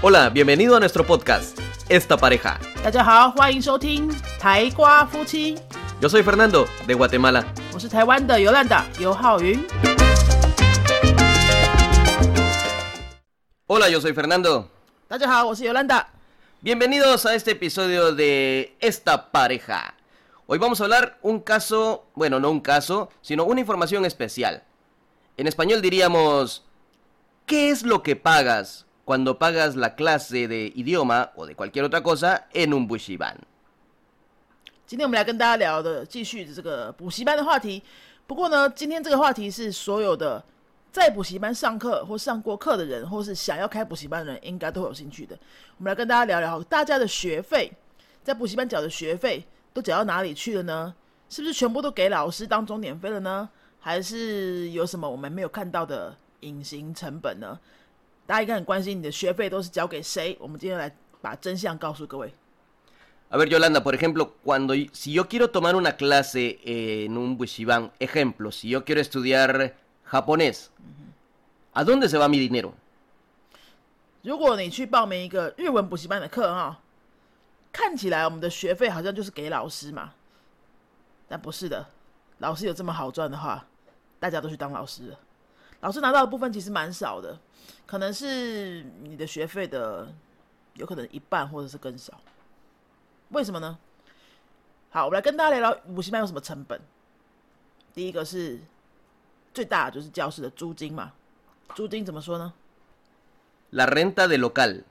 Hola, bienvenido a nuestro podcast, Esta Pareja. Yo soy Fernando, de Guatemala. Hola, yo soy Fernando. Bienvenidos a este episodio de Esta Pareja. Hoy vamos a hablar un caso, bueno, no un caso, sino una información especial. En español diríamos, ¿qué es lo que pagas cuando pagas la clase de idioma o de cualquier otra cosa en un bushiban? 今天我们来跟大家聊的，继续这个补习班的话题。不过呢，今天这个话题是所有的在补习班上课或上过课的人，或是想要开补习班的人，应该都有兴趣的。我们来跟大家聊聊大家的学费，在补习班缴的学费都缴到哪里去了呢？是不是全部都给老师当钟点费了呢？还是有什么我们没有看到的隐形成本呢？大家应该很关心你的学费都是交给谁？我们今天来把真相告诉各位。A ver, Yolanda, por ejemplo, cuando si yo quiero tomar una clase en un bushiban, ejemplo, si yo quiero estudiar japonés, ¿a dónde se va mi dinero? 如果你去报名一个日文补习班的课哈，看起来我们的学费好像就是给老师嘛，但不是的，老师有这么好赚的话，大家都去当老师了。老师拿到的部分其实蛮少的，可能是你的学费的有可能一半或者是更少。为什么呢？好，我们来跟大家聊聊补习班有什么成本。第一个是最大的就是教室的租金嘛，租金怎么说呢？La renta del local.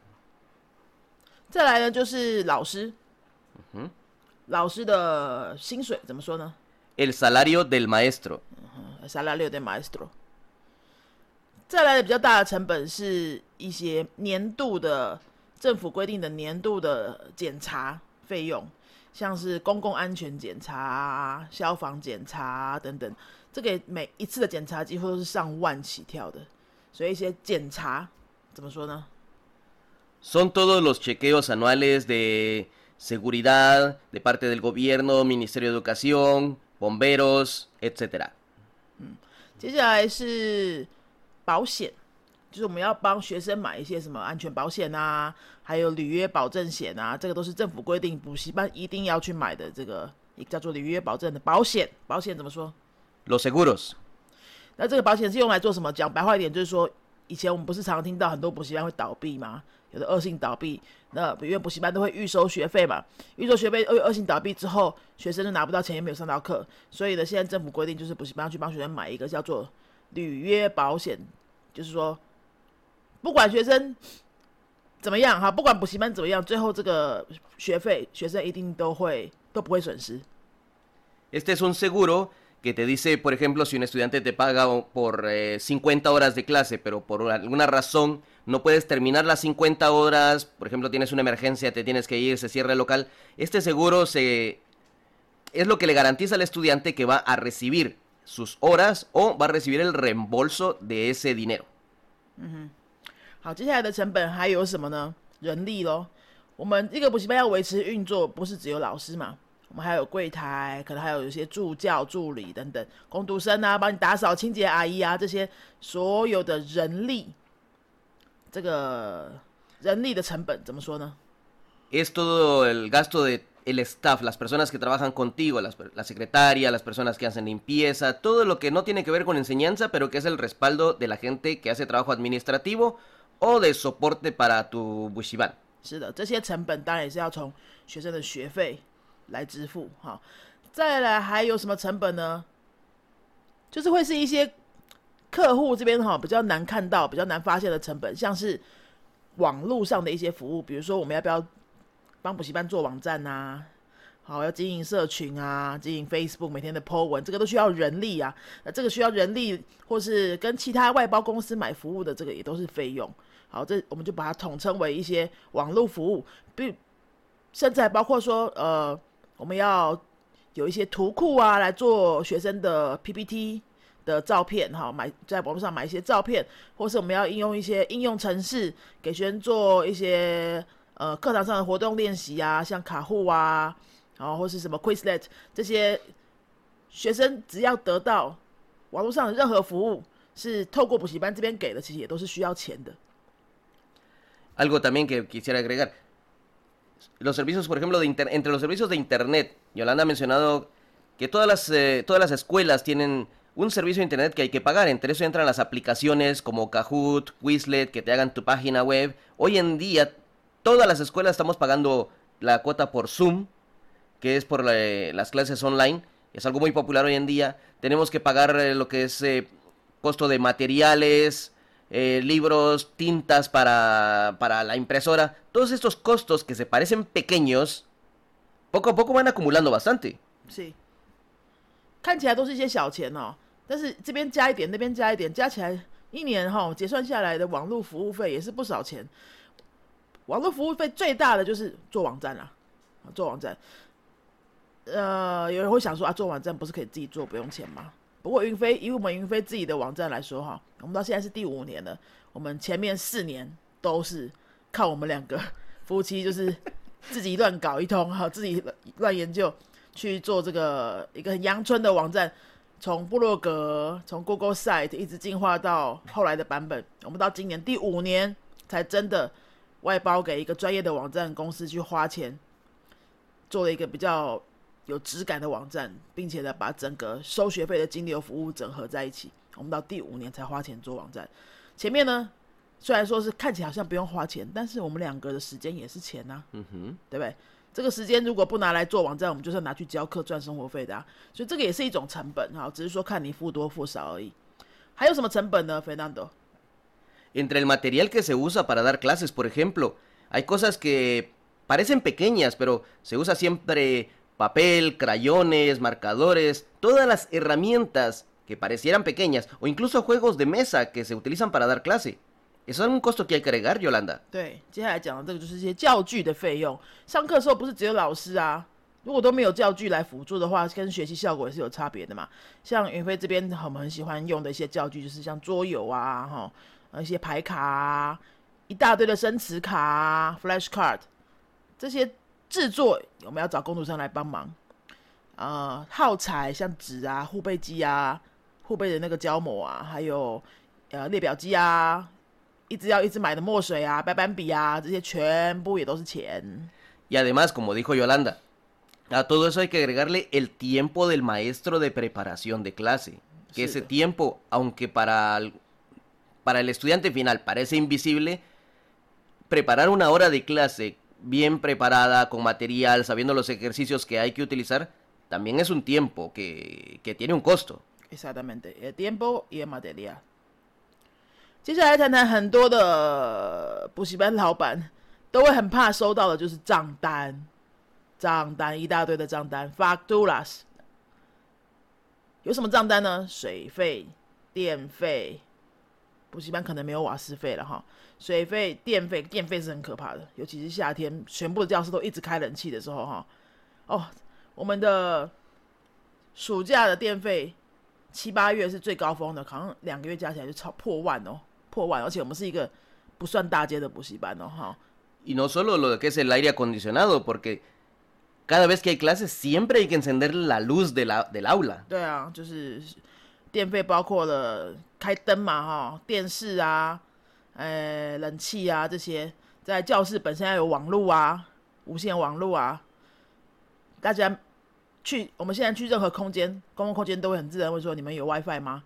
再来呢，就是老师，老师的薪水怎么说呢 El salario del maestro.？salario de maestro。再来的比较大的成本是一些年度的政府规定的年度的检查费用，像是公共安全检查啊、消防检查啊等等，这个每一次的检查几乎都是上万起跳的，所以一些检查怎么说呢？Son todos los chequeos anuales de seguridad de parte del gobierno, Ministerio de Educación, bomberos, etcétera. 嗯接下来是保险，就是我们要帮学生买一些什么安全保险啊，还有履约保证险啊，这个都是政府规定补习班一定要去买的，这个一个叫做履约保证的保险。保险怎么说？Los seguros. 那这个保险是用来做什么？讲白话一点，就是说，以前我们不是常常听到很多补习班会倒闭吗？有的恶性倒闭，那因为补习班都会预收学费嘛，预收学费恶恶性倒闭之后，学生就拿不到钱，也没有上到课，所以呢，现在政府规定就是补习班要去帮学生买一个叫做履约保险，就是说，不管学生怎么样哈，不管补习班怎么样，最后这个学费学生一定都会都不会损失。 Este es un seguro que te dice, por ejemplo, si un estudiante te paga por eh, 50 horas de clase, pero por alguna razón no puedes terminar las 50 horas, por ejemplo, tienes una emergencia, te tienes que ir, se cierra el local, este seguro se es lo que le garantiza al estudiante que va a recibir sus horas o va a recibir el reembolso de ese dinero. 好，接下来的成本还有什么呢？人力咯。我们一个补习班要维持运作，不是只有老师嘛，我们还有柜台，可能还有一些助教、助理等等，工读生啊，帮你打扫、清洁阿姨啊，这些所有的人力，这个人力的成本怎么说呢？Es todo el gasto de el staff, las personas que trabajan contigo, las, la secretaria, las personas que hacen limpieza, todo lo que no tiene que ver con enseñanza, pero que es el respaldo de la gente que hace trabajo administrativo o de soporte para tu bushiban. 是的，这些成本当然也是要从学生的学费来支付哈。再来还有什么成本呢？就是会是一些客户这边哈比较难看到、比较难发现的成本，像是网络上的一些服务，比如说我们要不要 帮补习班做网站啊？好，要经营社群啊，经营 Facebook 每天的 po 文，这个都需要人力啊。那这个需要人力，或是跟其他外包公司买服务的，这个也都是费用。好，这我们就把它统称为一些网络服务，并甚至还包括说，呃，我们要有一些图库啊，来做学生的 PPT 的照片，哈，买在网络上买一些照片，或是我们要应用一些应用程式给学生做一些呃课堂上的活动练习啊，像卡户啊，然后或是什么 Quizlet 这些，学生只要得到网络上的任何服务是透过补习班这边给的，其实也都是需要钱的。 Algo también que quisiera agregar. Los servicios, por ejemplo, de inter- entre los servicios de Internet, Yolanda ha mencionado que todas las, eh, todas las escuelas tienen un servicio de Internet que hay que pagar. Entre eso entran las aplicaciones como Kahoot, Quizlet, que te hagan tu página web. Hoy en día, todas las escuelas estamos pagando la cuota por Zoom, que es por la- las clases online. Es algo muy popular hoy en día. Tenemos que pagar eh, lo que es eh, costo de materiales, eh, libros, tintas para, para la impresora. Todos estos costos que se parecen pequeños, poco a poco van acumulando bastante. 是，看起来都是一些小钱哦，但是这边加一点，那边加一点，加起来一年哈、结算下来的网络服务费也是不少钱。 网络服务费最大的就是做网站啦，做网站。呃，有人会想说啊，做网站不是可以自己做，不用钱吗？不过云飞以我们云飞自己的网站来说哈，我们到现在是第五年了，我们前面四年都是靠我们两个夫妻就是自己乱搞一通哈，自己乱研究去做这个一个很阳春的网站，从部落格从 Google Site 一直进化到后来的版本，我们到今年第五年才真的外包给一个专业的网站公司去花钱做了一个比较有质感的网站，并且呢把整个收学费的金流服务整合在一起。我们到第五年才花钱做网站，前面呢虽然说是看起来好像不用花钱，但是我们两个的时间也是钱呐、嗯哼。对不对？这个时间如果不拿来做网站，我们就是拿去教课赚生活费的啊，所以这个也是一种成本哈，只是说看你付多付少而已。还有什么成本呢费纳多 Entre el material que se usa para dar clases, por ejemplo, hay cosas que parecen pequeñas, pero se usa siempre papel, crayones, marcadores, todas las herramientas que parecieran pequeñas, o incluso juegos de mesa que se utilizan para dar clase. Eso es un costo que hay que agregar, Yolanda. 对，接下来讲的这个就是一些教具的费用。上课的时候不是只有老师啊，如果都没有教具来辅助的话，跟学习效果也是有差别的嘛。像云飞这边我们很喜欢用的一些教具，就是像桌游啊，哈，呃 一些牌卡啊，一大堆的生词卡啊，flash card，这些制作我们要找工读生来帮忙。呃，耗材像纸啊、护背机啊、护背的那个胶膜啊，还有呃列表机啊，一直要一直买的墨水啊、白板笔啊，这些全部也都是钱。Y además, como dijo Yolanda, a todo eso hay que agregarle el tiempo del maestro de preparación de clase. Que ese tiempo, aunque para para el estudiante final parece invisible, preparar una hora de clase bien preparada, con material, sabiendo los ejercicios que hay que utilizar, también es un tiempo que, que tiene un costo. Exactamente, el tiempo y el material。接下来谈谈很多的补习班老板都会很怕收到的就是账单，账单一大堆的账单，facturas。有什么账单呢？水费、电费， 补习班可能没有瓦斯费了哈。水费、电费，电费是很可怕的，尤其是夏天，全部的教室都一直开冷气的时候哈。哦，我们的暑假的电费七八月是最高峰的，好像两个月加起来就超破万哦，破万，而且我们是一个不算大街的补习班哦，哈，Y no solo lo que es el aire acondicionado, porque cada vez que hay clases siempre hay que encender la luz de la- del aula. 对啊，就是电费包括了开灯嘛，哈，电视啊，呃，冷气啊这些，在教室本身要有网络啊，无线网络啊，大家去我们现在去任何空间，公共空间都会很自然问说你们有 WiFi 吗？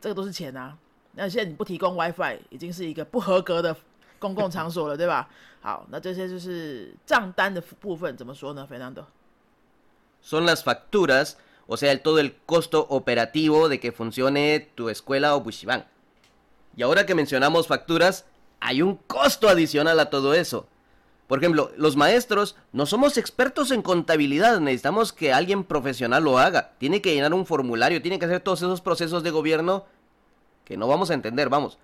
这个都是钱啊。那现在你不提供 WiFi，已经是一个不合格的公共场所了，对吧？好，那这些就是账单的部分，怎么说呢，Fernando？son las facturas, o sea, el- todo el costo operativo de que funcione tu escuela o bushiban. Y ahora que mencionamos facturas, hay un costo adicional a todo eso. Por ejemplo, los maestros no somos expertos en contabilidad, necesitamos que alguien profesional lo haga. Tiene que llenar un formulario, tiene que hacer todos esos procesos de gobierno que no vamos a entender, vamos.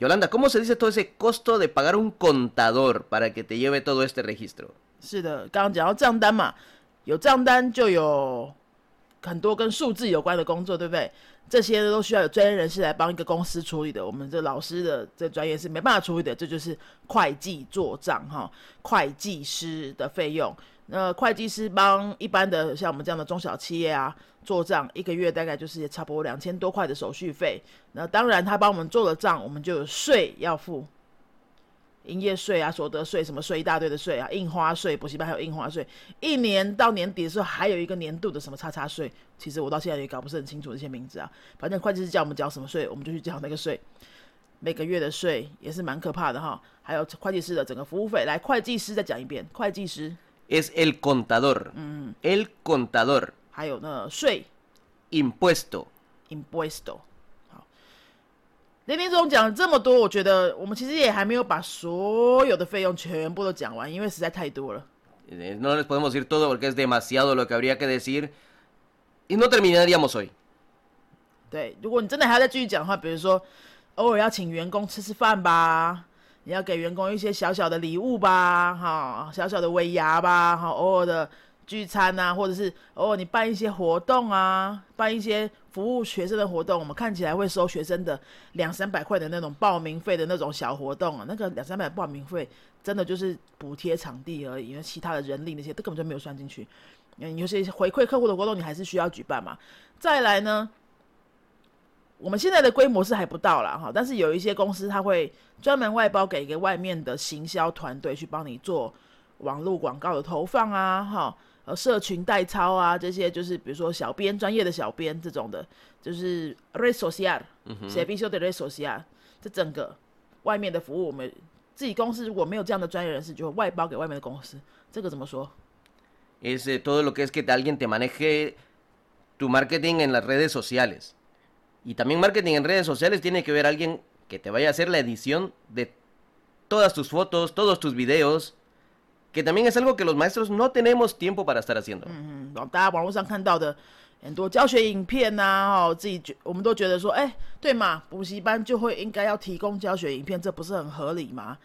Yolanda, ¿cómo se dice todo ese costo de pagar un contador para que te lleve todo este registro? 是的，刚刚讲到账单嘛，有账单就有 很多跟数字有关的工作，对不对？这些都需要有专业人士来帮一个公司处理的。我们这老师的这专业是没办法处理的，这就是会计做账哈，会计师的费用。那会计师帮一般的像我们这样的中小企业啊做账，一个月大概就是差不多两千多块的手续费。那当然他帮我们做了账，我们就有税要付。营业税啊、所得税什么税一大堆的税啊，印花税，补习班还有印花税，一年到年底的时候还有一个年度的什么叉叉税，其实我到现在也搞不是很清楚这些名字啊。反正会计师叫我们缴什么税，我们就去缴那个税。每个月的税也是蛮可怕的哈。还有会计师的整个服务费，来，会计师再讲一遍，会计师 Es el contador. El contador. 还有呢税 Impuesto. impuesto。好，林林总讲了这么多，我觉得我们其实也还没有把所有的费用全部都讲完，因为实在太多了。Eh, No les podemos decir todo porque es demasiado lo que habría que decir. Y no terminaríamos hoy. 对，如果你真的还要再继续讲的话，比如说偶尔要请员工吃吃饭吧，你要给员工一些小小的礼物吧，哈，小小的尾牙吧，哈，偶尔的聚餐啊，或者是偶尔你办一些活动啊，办一些服务学生的活动，我们看起来会收学生的两三百块的那种报名费的那种小活动啊，那个两三百报名费真的就是补贴场地而已，因为其他的人力那些都根本就没有算进去。嗯，有些回馈客户的活动你还是需要举办嘛。再来呢，我们现在的规模是还不到啦，哈，但是有一些公司它会专门外包给一个外面的行销团队去帮你做网络广告的投放啊，哈，呃，社群代操啊，这些就是比如说小编专业的小编这种的，就是 red social，servicio de red social，这整个外面的服务，我们自己公司如果没有这样的专业人士，就会外包给外面的公司，这个怎么说？ Es eh, todo lo que es que alguien te maneje tu marketing en las redes sociales. Y también marketing en redes sociales tiene que ver alguien que te vaya a hacer la edición de todas tus fotos, todos tus videos. Que también es algo que los maestros no tenemos tiempo para estar haciendo. 嗯，大家网络上看到的很多教学影片呐、哦，自己觉我们都觉得说，哎，对嘛，补习班就会应该要提供教学影片，这不是很合理吗？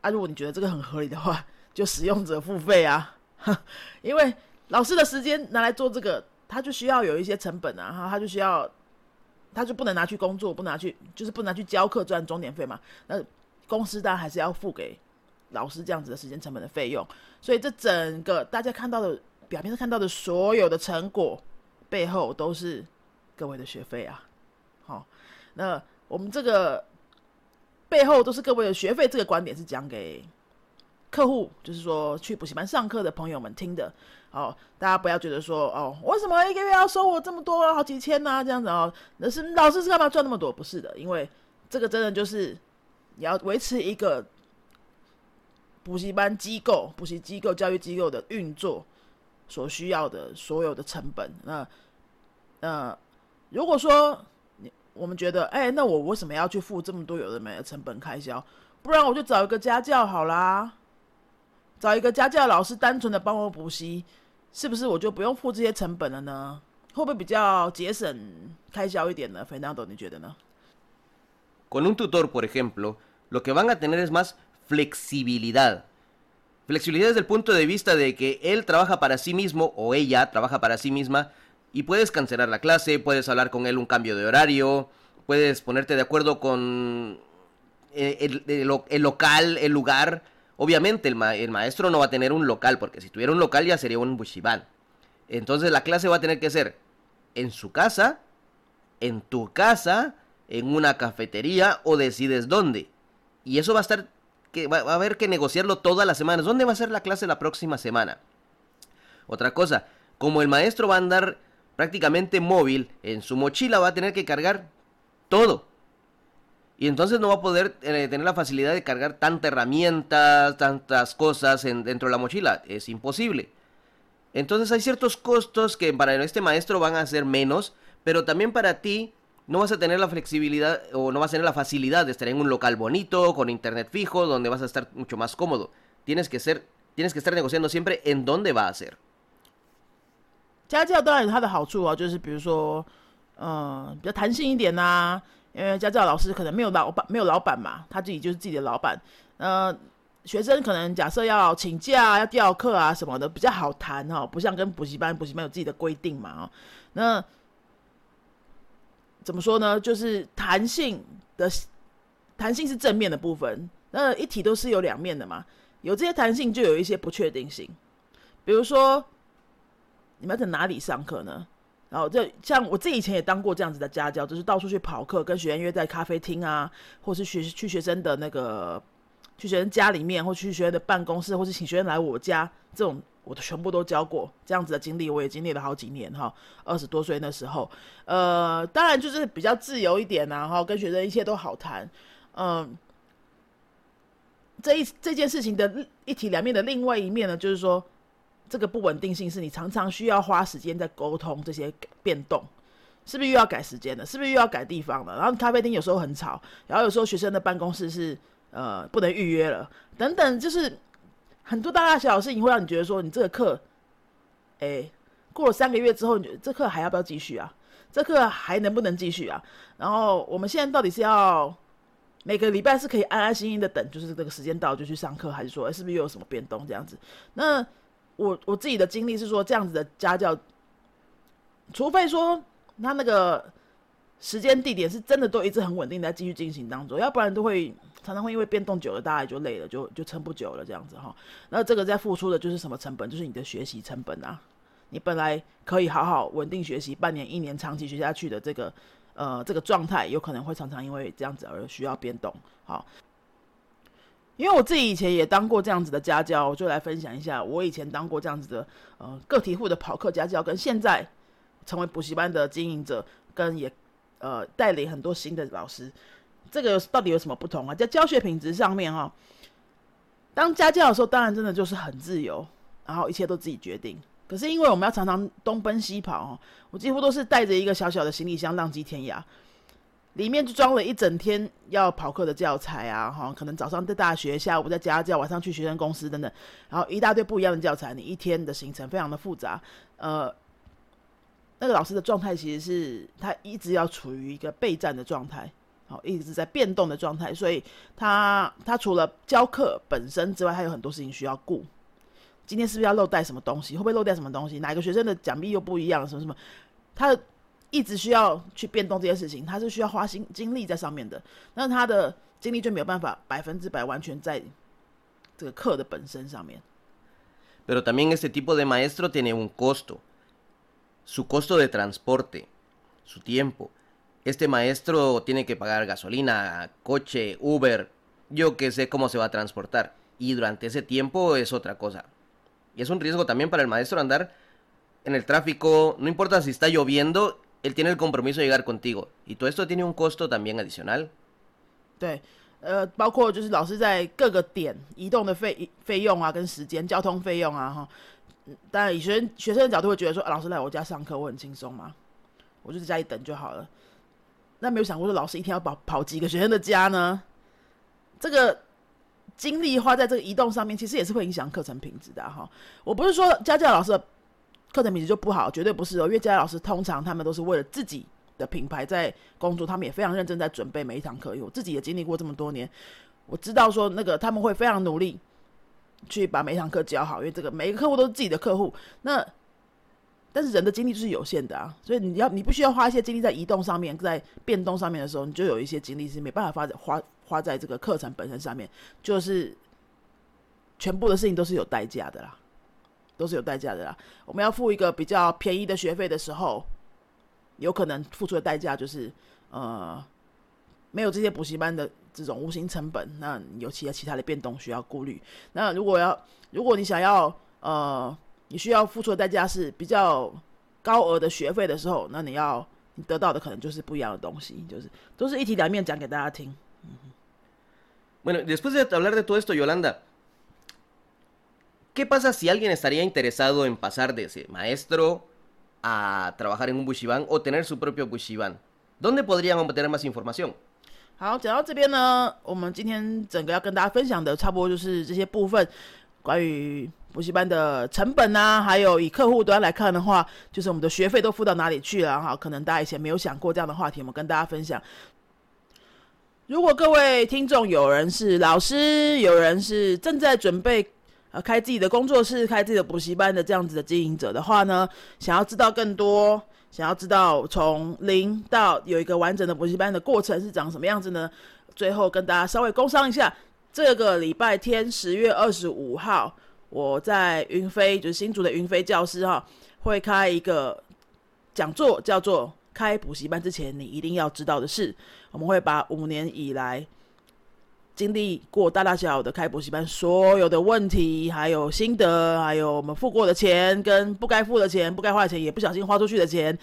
啊，如果你觉得这个很合理的话，就使用者付费啊，因为老师的时间拿来做这个，他就需要有一些成本啊，哈，他就需要，他就不能拿去工作，不拿去，就是不拿去教课赚钟点费嘛。那公司当然还是要付给老师这样子的时间成本的费用，所以这整个大家看到的表面上看到的所有的成果背后都是各位的学费啊。好，那我们这个背后都是各位的学费，这个观点是讲给客户，就是说去补习班上课的朋友们听的。哦，大家不要觉得说哦，为什么一个月要收我这么多，好几千呐、这样子哦，那是老师是干嘛赚那么多？不是的，因为这个真的就是你要维持一个补习班机构、补习机构、教育机构的运作所需要的所有的成本。那呃，如果说你我们觉得，哎、那我为什么要去付这么多有的没的成本开销？不然我就找一个家教好啦，找一个家教老师单纯的帮我补习，是不是我就不用付这些成本了呢？会不会比较节省开销一点呢？Fernando，你觉得呢？Con un tutor, por ejemplo, lo que van a tener es más flexibilidad. Flexibilidad desde el punto de vista de que él trabaja para sí mismo o ella trabaja para sí misma y puedes cancelar la clase, puedes hablar con él un cambio de horario, puedes ponerte de acuerdo con eh, el, el lo- el local, el lugar. Obviamente el, el maestro no va a tener un local, porque si tuviera un local ya sería un bushiban. Entonces la clase va a tener que ser en su casa, en tu casa, en una cafetería o decides dónde. Y eso va a estar, va, a haber que negociarlo todas las semanas. ¿Dónde va a ser la clase la próxima semana? Otra cosa, como el maestro va a andar prácticamente móvil, en su mochila va a tener que cargar todo. Y entonces no va a poder eh, tener la facilidad de cargar tanta herramientas, tantas cosas en- dentro de la mochila. Es imposible. Entonces hay ciertos costos que para este maestro van a ser menos, pero también para ti no vas a tener la flexibilidad o no vas a tener la facilidad de estar en un local bonito, con internet fijo, donde vas a estar mucho más cómodo. Tienes que ser, tienes que estar negociando siempre en dónde va a ser. 家教当然有它的好处啊，就是比如说，呃，比较弹性一点呐、因为家教老师可能没有老板，没有老板嘛，他自己就是自己的老板。呃，学生可能假设要请假、要调课啊什么的，比较好谈哈、不像跟补习班，补习班有自己的规定嘛哦。那 怎么说呢？就是弹性的，弹性是正面的部分。那一体都是有两面的嘛，有这些弹性就有一些不确定性，比如说。你们在哪里上课呢？然后这像我自己以前也当过这样子的家教，就是到处去跑课，跟学员约在咖啡厅啊，或是学去学生的那个去学生家里面，或去学生的办公室，或是请学生来我家，这种我都全部都教过。这样子的经历我也经历了好几年哈，二十多岁那时候，呃，当然就是比较自由一点呐，哈，跟学生一切都好谈，嗯。这一这件事情的一体两面的另外一面呢，就是说这个不稳定性是你常常需要花时间在沟通这些变动。是不是又要改时间了？是不是又要改地方了？然后咖啡厅有时候很吵，然后有时候学生的办公室是呃不能预约了，等等，就是很多大大小小事情会让你觉得说，你这个课，哎，过了三个月之后，你这课还要不要继续啊？这课还能不能继续啊？然后我们现在到底是要每个礼拜是可以安安心心的等，就是这个时间到就去上课，还是说是不是又有什么变动这样子？那我我自己的经历是说，这样子的家教，除非说。他那个时间地点是真的都一直很稳定在继续进行当中，要不然都会常常会因为变动久了，大家就累了，就就撑不久了这样子哈。那这个在付出的就是什么成本？就是你的学习成本啊。你本来可以好好稳定学习半年、一年、长期学下去的这个呃这个状态，有可能会常常因为这样子而需要变动。好，因为我自己以前也当过这样子的家教，我就来分享一下我以前当过这样子的呃个体户的跑课家教，跟现在。成为补习班的经营者，跟也呃带领很多新的老师，这个到底有什么不同啊？在教学品质上面哈，当家教的时候，当然真的就是很自由，然后一切都自己决定。可是因为我们要常常东奔西跑，我几乎都是带着一个小小的行李箱浪迹天涯，里面就装了一整天要跑课的教材啊，哈，可能早上在大学，下午在家教，晚上去学生公司等等，然后一大堆不一样的教材，你一天的行程非常的复杂，呃。那个老师的状态其实是他一直要处于一个备战的状态，好，一直在变动的状态，所以他他除了教课本身之外，他有很多事情需要顾。今天是不是要漏带什么东西？会不会漏带什么东西？哪个学生的奖励又不一样？什么什么？他一直需要去变动这些事情，他是需要花心精力在上面的。那他的精力就没有办法百分之百完全在这个课的本身上面。Pero también ese tipo de maestro tiene un costo. su costo de transporte, su tiempo. Este maestro tiene que pagar gasolina, coche, Uber, yo que sé cómo se va a transportar. Y durante ese tiempo es otra cosa. Y es un riesgo también para el maestro andar en el tráfico, no importa si está lloviendo, él tiene el compromiso de llegar contigo. Y todo esto tiene un costo también adicional. 对，呃，包括就是老师在各个点移动的费费用啊，跟时间、交通费用啊，哈， 当然，以学生学生的角度会觉得说，老师来我家上课，我很轻松嘛，我就在家里等就好了。那没有想过说，老师一天要跑跑几个学生的家呢？这个精力花在这个移动上面，其实也是会影响课程品质的哈。我不是说家教老师的课程品质就不好，绝对不是哦。因为家教老师通常他们都是为了自己的品牌在工作，他们也非常认真在准备每一堂课。我自己也经历过这么多年，我知道说那个他们会非常努力。去把每一堂课教好，因为这个每个客户都是自己的客户。那但是人的精力就是有限的啊，所以你要你不需要花一些精力在移动上面，在变动上面的时候，你就有一些精力是没办法花花花在这个课程本身上面，就是全部的事情都是有代价的啦，都是有代价的啦。我们要付一个比较便宜的学费的时候，有可能付出的代价就是呃。没有这些补习班的这种无形成本，那有其他其他的变动需要顾虑。那如果要，如果你想要，呃，你需要付出的代价是比较高额的学费的时候，那你要你得到的可能就是不一样的东西，就是都是一体两面讲给大家听。Bueno, después de hablar de todo esto, Yolanda, ¿qué pasa si alguien estaría interesado en pasar de ese maestro a trabajar en un bushiban o tener su propio bushiban? ¿Dónde podrían obtener más información? 好，讲到这边呢，我们今天整个要跟大家分享的，差不多就是这些部分，关于补习班的成本啊，还有以客户端来看的话，就是我们的学费都付到哪里去了哈？可能大家以前没有想过这样的话题，我们跟大家分享。如果各位听众有人是老师，有人是正在准备呃开自己的工作室、开自己的补习班的这样子的经营者的话呢，想要知道更多。想要知道从零到有一个完整的补习班的过程是长什么样子呢？最后跟大家稍微工商一下，这个礼拜天十月二十五号，我在云飞，就是新竹的云飞教师哈，会开一个讲座，叫做“开补习班之前你一定要知道的事”。我们会把五年以来经历过大大小小的开补习班所有的问题，还有心得，还有我们付过的钱跟不该付的钱、不该花的钱，也不小心花出去的钱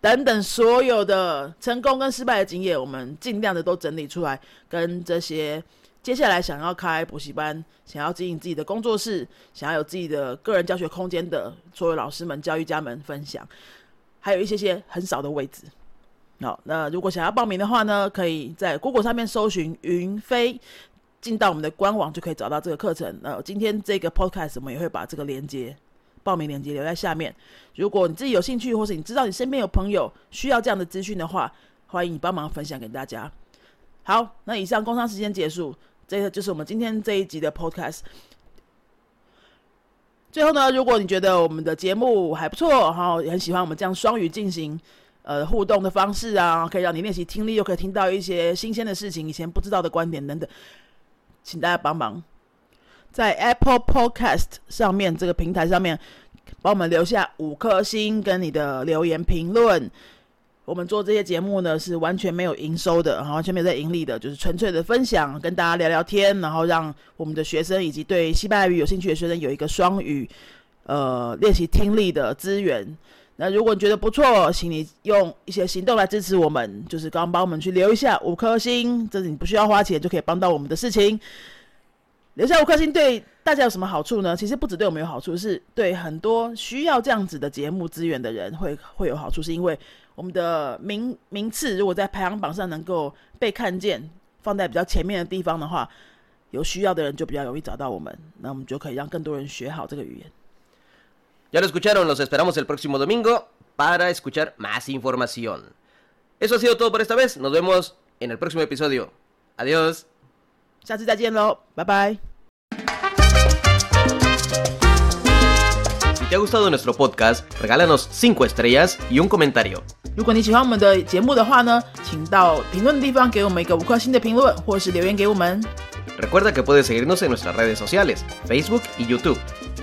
等等，所有的成功跟失败的经验，我们尽量的都整理出来，跟这些接下来想要开补习班、想要经营自己的工作室、想要有自己的个人教学空间的所有老师们、教育家们分享，还有一些些很少的位置。好，那如果想要报名的话呢，可以在 Google 上面搜寻云飞，进到我们的官网就可以找到这个课程。那今天这个 Podcast 我们也会把这个链接、报名链接留在下面。如果你自己有兴趣，或是你知道你身边有朋友需要这样的资讯的话，欢迎你帮忙分享给大家。好，那以上工商时间结束，这个就是我们今天这一集的 Podcast。最后呢，如果你觉得我们的节目还不错，哈，也很喜欢我们这样双语进行。呃，互动的方式啊，可以让你练习听力，又可以听到一些新鲜的事情，以前不知道的观点等等，请大家帮忙在 Apple Podcast 上面这个平台上面帮我们留下五颗星跟你的留言评论。我们做这些节目呢是完全没有营收的，完全没有在盈利的，就是纯粹的分享，跟大家聊聊天，然后让我们的学生以及对西班牙语有兴趣的学生有一个双语呃练习听力的资源。那如果你觉得不错，请你用一些行动来支持我们，就是刚刚帮我们去留一下五颗星，这是你不需要花钱就可以帮到我们的事情。留下五颗星对大家有什么好处呢？其实不止对我们有好处，是对很多需要这样子的节目资源的人会会有好处，是因为我们的名名次如果在排行榜上能够被看见，放在比较前面的地方的话，有需要的人就比较容易找到我们，那我们就可以让更多人学好这个语言。Ya lo escucharon, los esperamos el próximo domingo para escuchar más información. Eso ha sido todo por esta vez. Nos vemos en el próximo episodio. Adiós. Bye bye. Si te ha gustado nuestro podcast, regálanos 5 estrellas y un comentario. 如果你喜欢我们的节目的话呢，请到评论的地方给我们一个五颗星的评论，或是留言给我们。Recuerda que puedes seguirnos en nuestras redes sociales, Facebook y YouTube.